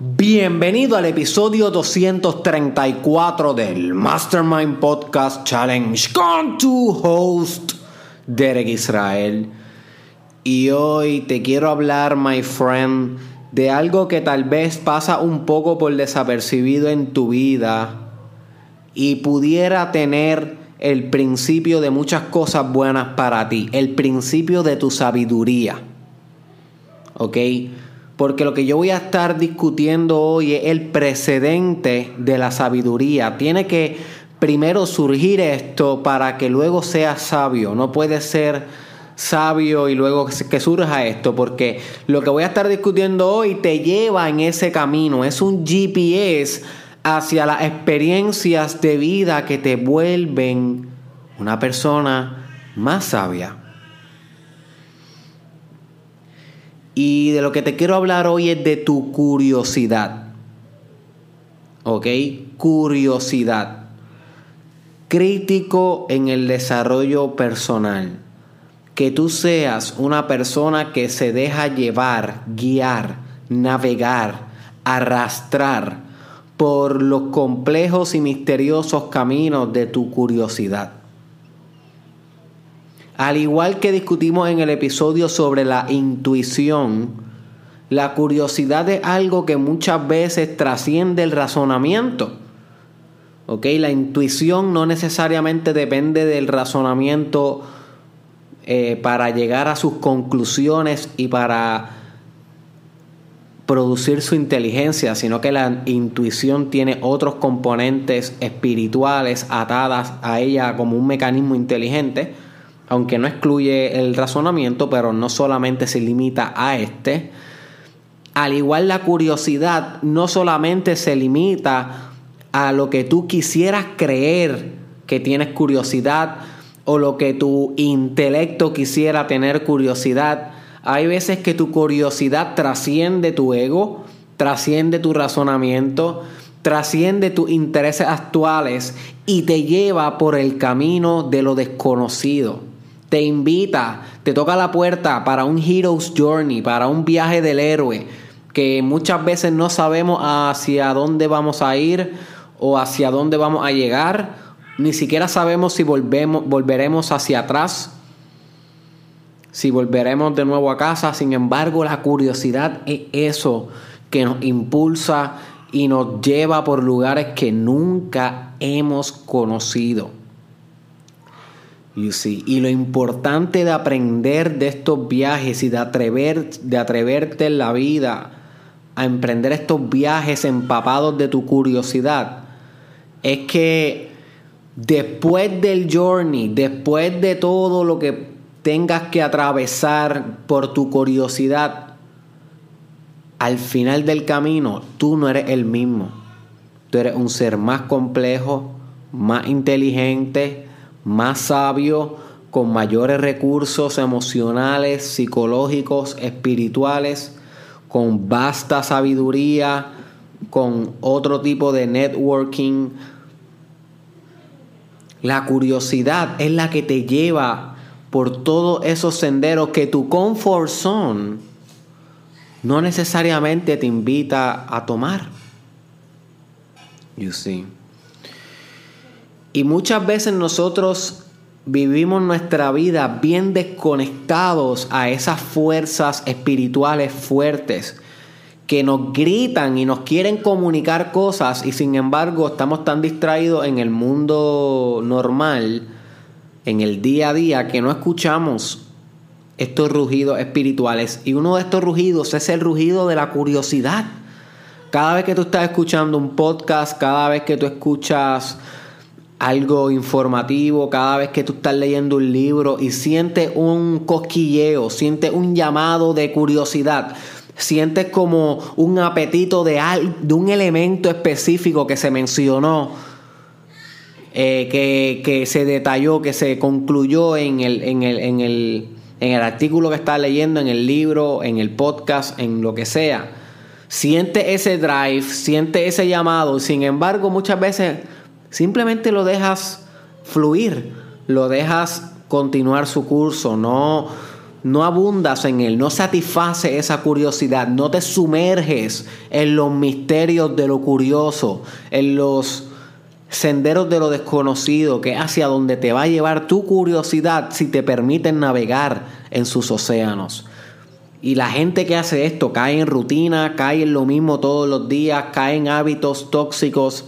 Bienvenido al episodio 234 del Mastermind Podcast Challenge con tu host Derek Israel. Y hoy te quiero hablar, my friend, de algo que tal vez pasa un poco por desapercibido en tu vida y pudiera tener el principio de muchas cosas buenas para ti, el principio de tu sabiduría. ¿Ok? Porque lo que yo voy a estar discutiendo hoy es el precedente de la sabiduría. Tiene que primero surgir esto para que luego seas sabio. No puede ser sabio y luego que surja esto, porque lo que voy a estar discutiendo hoy te lleva en ese camino. Es un GPS hacia las experiencias de vida que te vuelven una persona más sabia. Y de lo que te quiero hablar hoy es de tu curiosidad. ¿Ok? Curiosidad. Crítico en el desarrollo personal. Que tú seas una persona que se deja llevar, guiar, navegar, arrastrar por los complejos y misteriosos caminos de tu curiosidad. Al igual que discutimos en el episodio sobre la intuición, la curiosidad es algo que muchas veces trasciende el razonamiento. ¿Ok? La intuición no necesariamente depende del razonamiento eh, para llegar a sus conclusiones y para producir su inteligencia, sino que la intuición tiene otros componentes espirituales atadas a ella como un mecanismo inteligente aunque no excluye el razonamiento, pero no solamente se limita a este. Al igual la curiosidad no solamente se limita a lo que tú quisieras creer que tienes curiosidad o lo que tu intelecto quisiera tener curiosidad. Hay veces que tu curiosidad trasciende tu ego, trasciende tu razonamiento, trasciende tus intereses actuales y te lleva por el camino de lo desconocido te invita, te toca la puerta para un Hero's Journey, para un viaje del héroe, que muchas veces no sabemos hacia dónde vamos a ir o hacia dónde vamos a llegar, ni siquiera sabemos si volvemos, volveremos hacia atrás, si volveremos de nuevo a casa, sin embargo la curiosidad es eso que nos impulsa y nos lleva por lugares que nunca hemos conocido. Y lo importante de aprender de estos viajes y de, atrever, de atreverte en la vida a emprender estos viajes empapados de tu curiosidad es que después del journey, después de todo lo que tengas que atravesar por tu curiosidad, al final del camino tú no eres el mismo. Tú eres un ser más complejo, más inteligente, más sabio, con mayores recursos emocionales, psicológicos, espirituales, con vasta sabiduría, con otro tipo de networking. La curiosidad es la que te lleva por todos esos senderos que tu comfort zone no necesariamente te invita a tomar. You see. Y muchas veces nosotros vivimos nuestra vida bien desconectados a esas fuerzas espirituales fuertes que nos gritan y nos quieren comunicar cosas y sin embargo estamos tan distraídos en el mundo normal, en el día a día, que no escuchamos estos rugidos espirituales. Y uno de estos rugidos es el rugido de la curiosidad. Cada vez que tú estás escuchando un podcast, cada vez que tú escuchas algo informativo cada vez que tú estás leyendo un libro y sientes un cosquilleo, sientes un llamado de curiosidad, sientes como un apetito de, de un elemento específico que se mencionó, eh, que, se detalló, que se concluyó en el, en el, en el, en el artículo que estás leyendo, en el libro, en el podcast, en lo que sea. Siente ese drive, siente ese llamado, sin embargo muchas veces Simplemente lo dejas fluir, lo dejas continuar su curso, no, no abundas en él, no satisface esa curiosidad, no te sumerges en los misterios de lo curioso, en los senderos de lo desconocido, que es hacia donde te va a llevar tu curiosidad si te permiten navegar en sus océanos. Y la gente que hace esto cae en rutina, cae en lo mismo todos los días, cae en hábitos tóxicos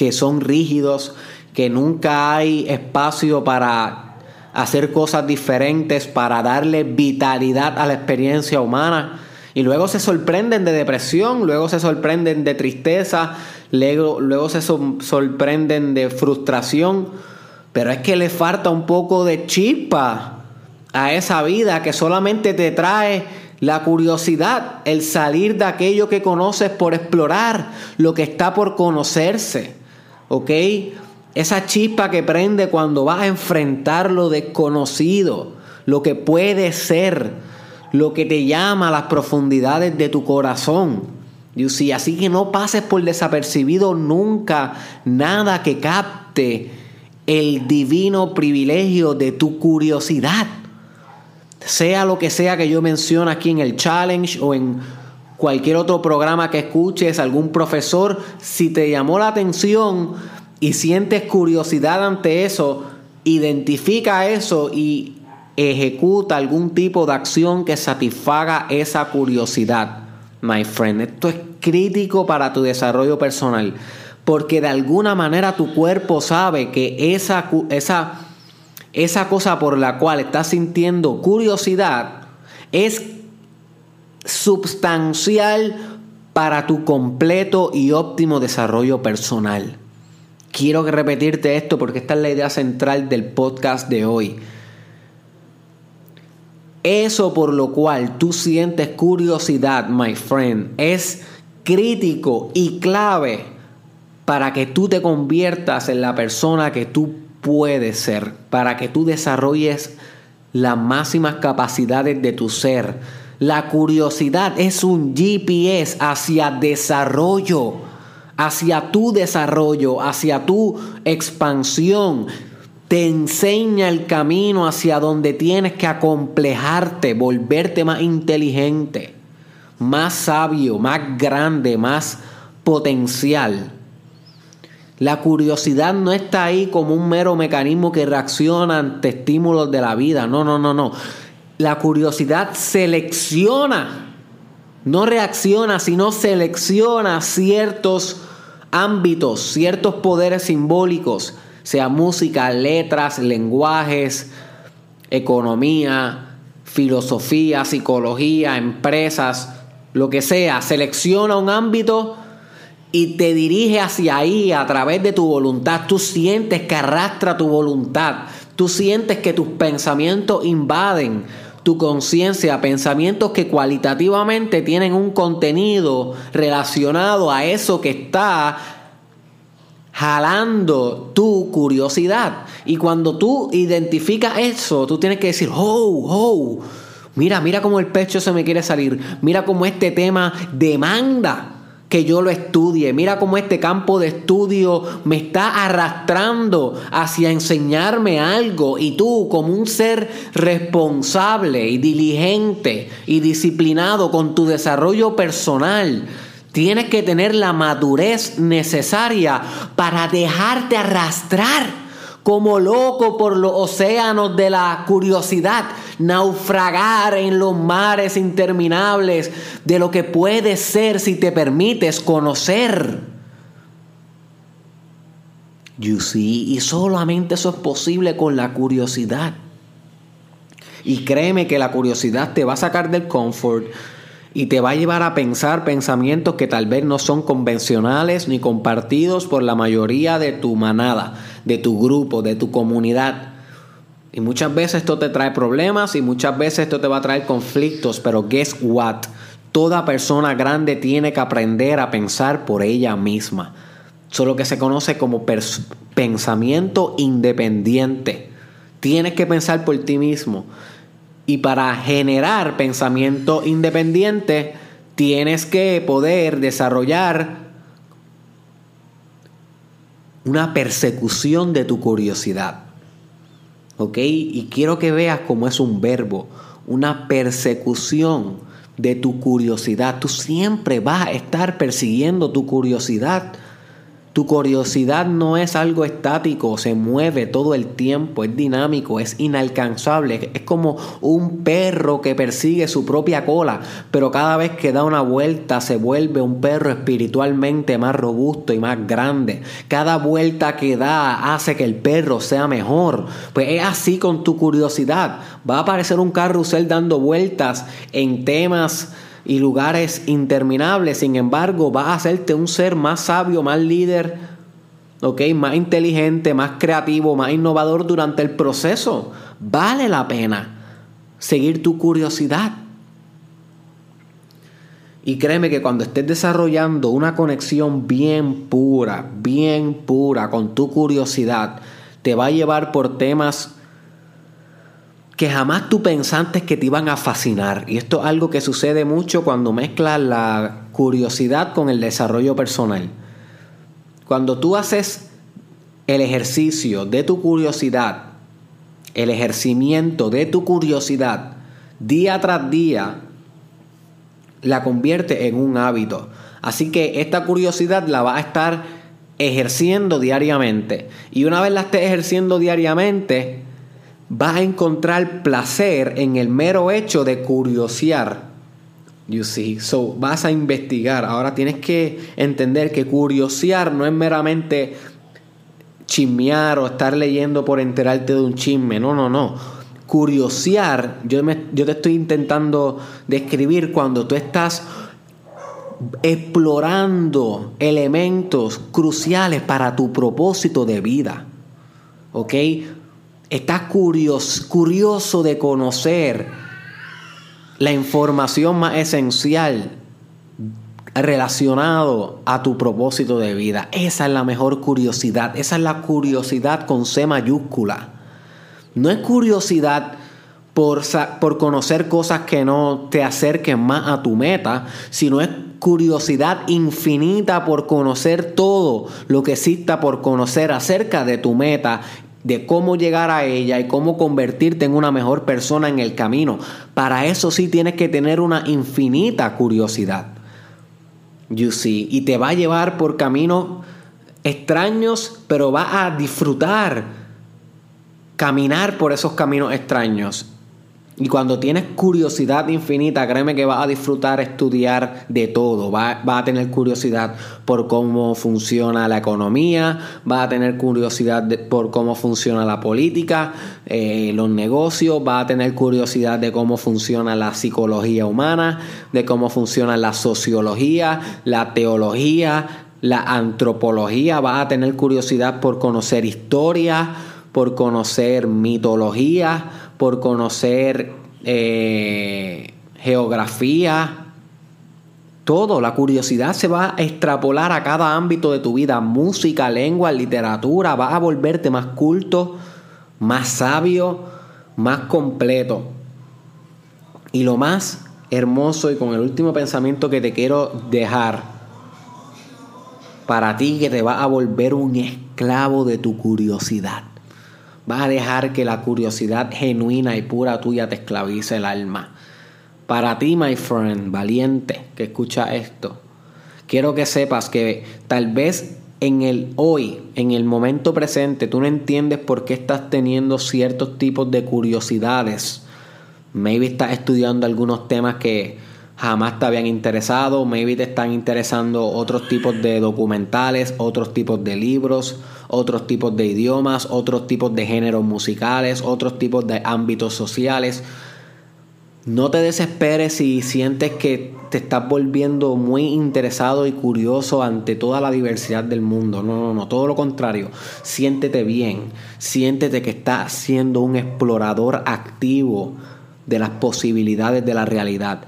que son rígidos, que nunca hay espacio para hacer cosas diferentes, para darle vitalidad a la experiencia humana. Y luego se sorprenden de depresión, luego se sorprenden de tristeza, luego, luego se sorprenden de frustración. Pero es que le falta un poco de chispa a esa vida que solamente te trae la curiosidad, el salir de aquello que conoces por explorar, lo que está por conocerse. ¿Ok? Esa chispa que prende cuando vas a enfrentar lo desconocido, lo que puede ser, lo que te llama a las profundidades de tu corazón. Así que no pases por desapercibido nunca nada que capte el divino privilegio de tu curiosidad sea lo que sea que yo mencione aquí en el challenge o en cualquier otro programa que escuches, algún profesor, si te llamó la atención y sientes curiosidad ante eso, identifica eso y ejecuta algún tipo de acción que satisfaga esa curiosidad, my friend. Esto es crítico para tu desarrollo personal, porque de alguna manera tu cuerpo sabe que esa, esa esa cosa por la cual estás sintiendo curiosidad es substancial para tu completo y óptimo desarrollo personal. Quiero repetirte esto porque esta es la idea central del podcast de hoy. Eso por lo cual tú sientes curiosidad, my friend, es crítico y clave para que tú te conviertas en la persona que tú puede ser para que tú desarrolles las máximas capacidades de tu ser. La curiosidad es un GPS hacia desarrollo, hacia tu desarrollo, hacia tu expansión. Te enseña el camino hacia donde tienes que acomplejarte, volverte más inteligente, más sabio, más grande, más potencial. La curiosidad no está ahí como un mero mecanismo que reacciona ante estímulos de la vida. No, no, no, no. La curiosidad selecciona, no reacciona, sino selecciona ciertos ámbitos, ciertos poderes simbólicos, sea música, letras, lenguajes, economía, filosofía, psicología, empresas, lo que sea, selecciona un ámbito y te dirige hacia ahí a través de tu voluntad. Tú sientes que arrastra tu voluntad. Tú sientes que tus pensamientos invaden tu conciencia, pensamientos que cualitativamente tienen un contenido relacionado a eso que está jalando tu curiosidad. Y cuando tú identificas eso, tú tienes que decir, oh, oh, mira, mira cómo el pecho se me quiere salir, mira cómo este tema demanda que yo lo estudie. Mira cómo este campo de estudio me está arrastrando hacia enseñarme algo. Y tú, como un ser responsable y diligente y disciplinado con tu desarrollo personal, tienes que tener la madurez necesaria para dejarte arrastrar como loco por los océanos de la curiosidad, naufragar en los mares interminables de lo que puede ser si te permites conocer. You see, y solamente eso es posible con la curiosidad. Y créeme que la curiosidad te va a sacar del confort y te va a llevar a pensar pensamientos que tal vez no son convencionales ni compartidos por la mayoría de tu manada, de tu grupo, de tu comunidad. Y muchas veces esto te trae problemas y muchas veces esto te va a traer conflictos, pero guess what? Toda persona grande tiene que aprender a pensar por ella misma. Eso es lo que se conoce como pensamiento independiente. Tienes que pensar por ti mismo. Y para generar pensamiento independiente, tienes que poder desarrollar una persecución de tu curiosidad. ¿Ok? Y quiero que veas cómo es un verbo, una persecución de tu curiosidad. Tú siempre vas a estar persiguiendo tu curiosidad tu curiosidad no es algo estático, se mueve todo el tiempo, es dinámico, es inalcanzable, es como un perro que persigue su propia cola, pero cada vez que da una vuelta se vuelve un perro espiritualmente más robusto y más grande. Cada vuelta que da hace que el perro sea mejor. Pues es así con tu curiosidad. Va a aparecer un carrusel dando vueltas en temas y lugares interminables. Sin embargo, va a hacerte un ser más sabio, más líder, ¿okay? más inteligente, más creativo, más innovador durante el proceso. Vale la pena seguir tu curiosidad. Y créeme que cuando estés desarrollando una conexión bien pura, bien pura con tu curiosidad, te va a llevar por temas que jamás tú pensaste que te iban a fascinar. Y esto es algo que sucede mucho cuando mezclas la curiosidad con el desarrollo personal. Cuando tú haces el ejercicio de tu curiosidad, el ejercimiento de tu curiosidad, día tras día, la convierte en un hábito. Así que esta curiosidad la va a estar ejerciendo diariamente. Y una vez la estés ejerciendo diariamente, vas a encontrar placer en el mero hecho de curiosear. You see, so vas a investigar. Ahora tienes que entender que curiosear no es meramente chismear o estar leyendo por enterarte de un chisme. No, no, no. Curiosear, yo, yo te estoy intentando describir cuando tú estás explorando elementos cruciales para tu propósito de vida. ¿Ok? Estás curioso, curioso de conocer la información más esencial relacionado a tu propósito de vida. Esa es la mejor curiosidad. Esa es la curiosidad con C mayúscula. No es curiosidad por, por conocer cosas que no te acerquen más a tu meta, sino es curiosidad infinita por conocer todo lo que exista por conocer acerca de tu meta de cómo llegar a ella y cómo convertirte en una mejor persona en el camino. Para eso sí tienes que tener una infinita curiosidad. You see, y te va a llevar por caminos extraños, pero va a disfrutar caminar por esos caminos extraños. Y cuando tienes curiosidad infinita, créeme que vas a disfrutar estudiar de todo. Vas, a tener curiosidad por cómo funciona la economía, vas a tener curiosidad por cómo funciona la política, eh, los negocios, vas a tener curiosidad de cómo funciona la psicología humana, de cómo funciona la sociología, la teología, la antropología. Vas a tener curiosidad por conocer historia, por conocer mitología por conocer eh, geografía, todo, la curiosidad se va a extrapolar a cada ámbito de tu vida, música, lengua, literatura, va a volverte más culto, más sabio, más completo. Y lo más hermoso y con el último pensamiento que te quiero dejar para ti que te va a volver un esclavo de tu curiosidad. Vas a dejar que la curiosidad genuina y pura tuya te esclavice el alma. Para ti, my friend, valiente, que escucha esto, quiero que sepas que tal vez en el hoy, en el momento presente, tú no entiendes por qué estás teniendo ciertos tipos de curiosidades. Maybe estás estudiando algunos temas que jamás te habían interesado, maybe te están interesando otros tipos de documentales, otros tipos de libros, otros tipos de idiomas, otros tipos de géneros musicales, otros tipos de ámbitos sociales. No te desesperes si sientes que te estás volviendo muy interesado y curioso ante toda la diversidad del mundo. No, no, no, todo lo contrario. Siéntete bien, siéntete que estás siendo un explorador activo de las posibilidades de la realidad.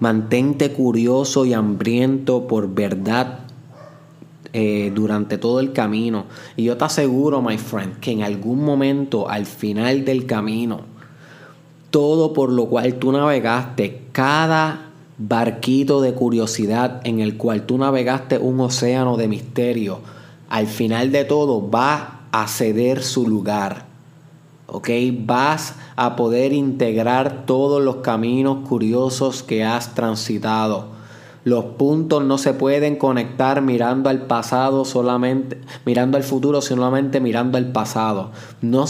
Mantente curioso y hambriento por verdad eh, durante todo el camino. Y yo te aseguro, my friend, que en algún momento, al final del camino, todo por lo cual tú navegaste, cada barquito de curiosidad en el cual tú navegaste un océano de misterio, al final de todo va a ceder su lugar ¿ok? Vas a poder integrar todos los caminos curiosos que has transitado. Los puntos no se pueden conectar mirando al pasado solamente, mirando al futuro solamente mirando al pasado. No,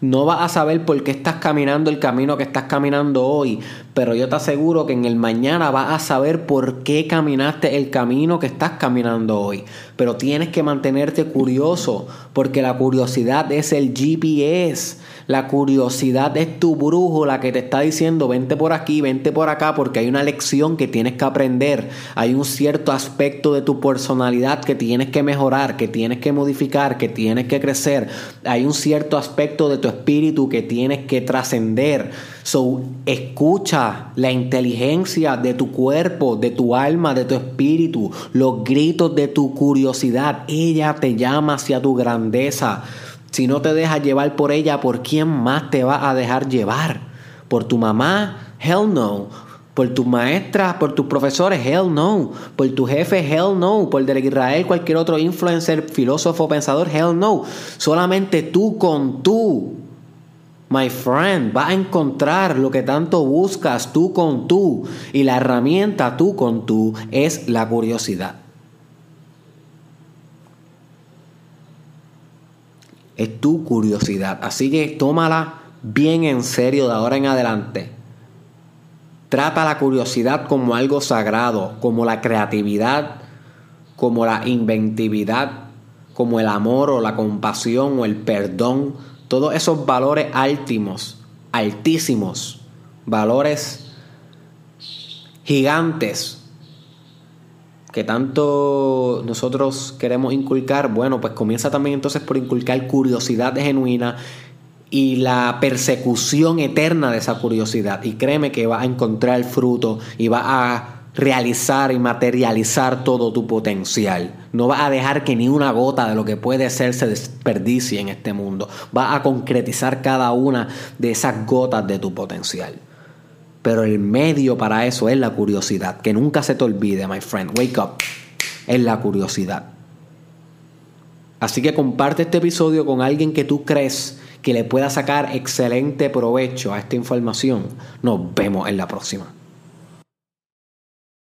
no vas a saber por qué estás caminando el camino que estás caminando hoy, pero yo te aseguro que en el mañana vas a saber por qué caminaste el camino que estás caminando hoy. Pero tienes que mantenerte curioso, porque la curiosidad es el GPS. La curiosidad es tu brújula que te está diciendo vente por aquí, vente por acá, porque hay una lección que tienes que aprender. Hay un cierto aspecto de tu personalidad que tienes que mejorar, que tienes que modificar, que tienes que crecer. Hay un cierto aspecto de tu espíritu que tienes que trascender. So, escucha la inteligencia de tu cuerpo, de tu alma, de tu espíritu, los gritos de tu curiosidad. Ella te llama hacia tu grandeza. Si no te dejas llevar por ella, ¿por quién más te va a dejar llevar? ¿Por tu mamá? Hell no. ¿Por tus maestras? ¿Por tus profesores? Hell no. ¿Por tu jefe? Hell no. ¿Por del Israel? ¿Cualquier otro influencer, filósofo, pensador? Hell no. Solamente tú con tú. My friend, vas a encontrar lo que tanto buscas tú con tú. Y la herramienta tú con tú es la curiosidad. es tu curiosidad. Así que tómala bien en serio de ahora en adelante. Trata la curiosidad como algo sagrado, como la creatividad, como la inventividad, como el amor o la compasión o el perdón. Todos esos valores altísimos, altísimos, valores gigantes que tanto nosotros queremos inculcar, bueno, pues comienza también entonces por inculcar curiosidad genuina y la persecución eterna de esa curiosidad. Y créeme que va a encontrar fruto y va a realizar y materializar todo tu potencial. No va a dejar que ni una gota de lo que puede ser se desperdicie en este mundo. Va a concretizar cada una de esas gotas de tu potencial. Pero el medio para eso es la curiosidad. Que nunca se te olvide, my friend. Wake up. Es la curiosidad. Así que comparte este episodio con alguien que tú crees que le pueda sacar excelente provecho a esta información. Nos vemos en la próxima.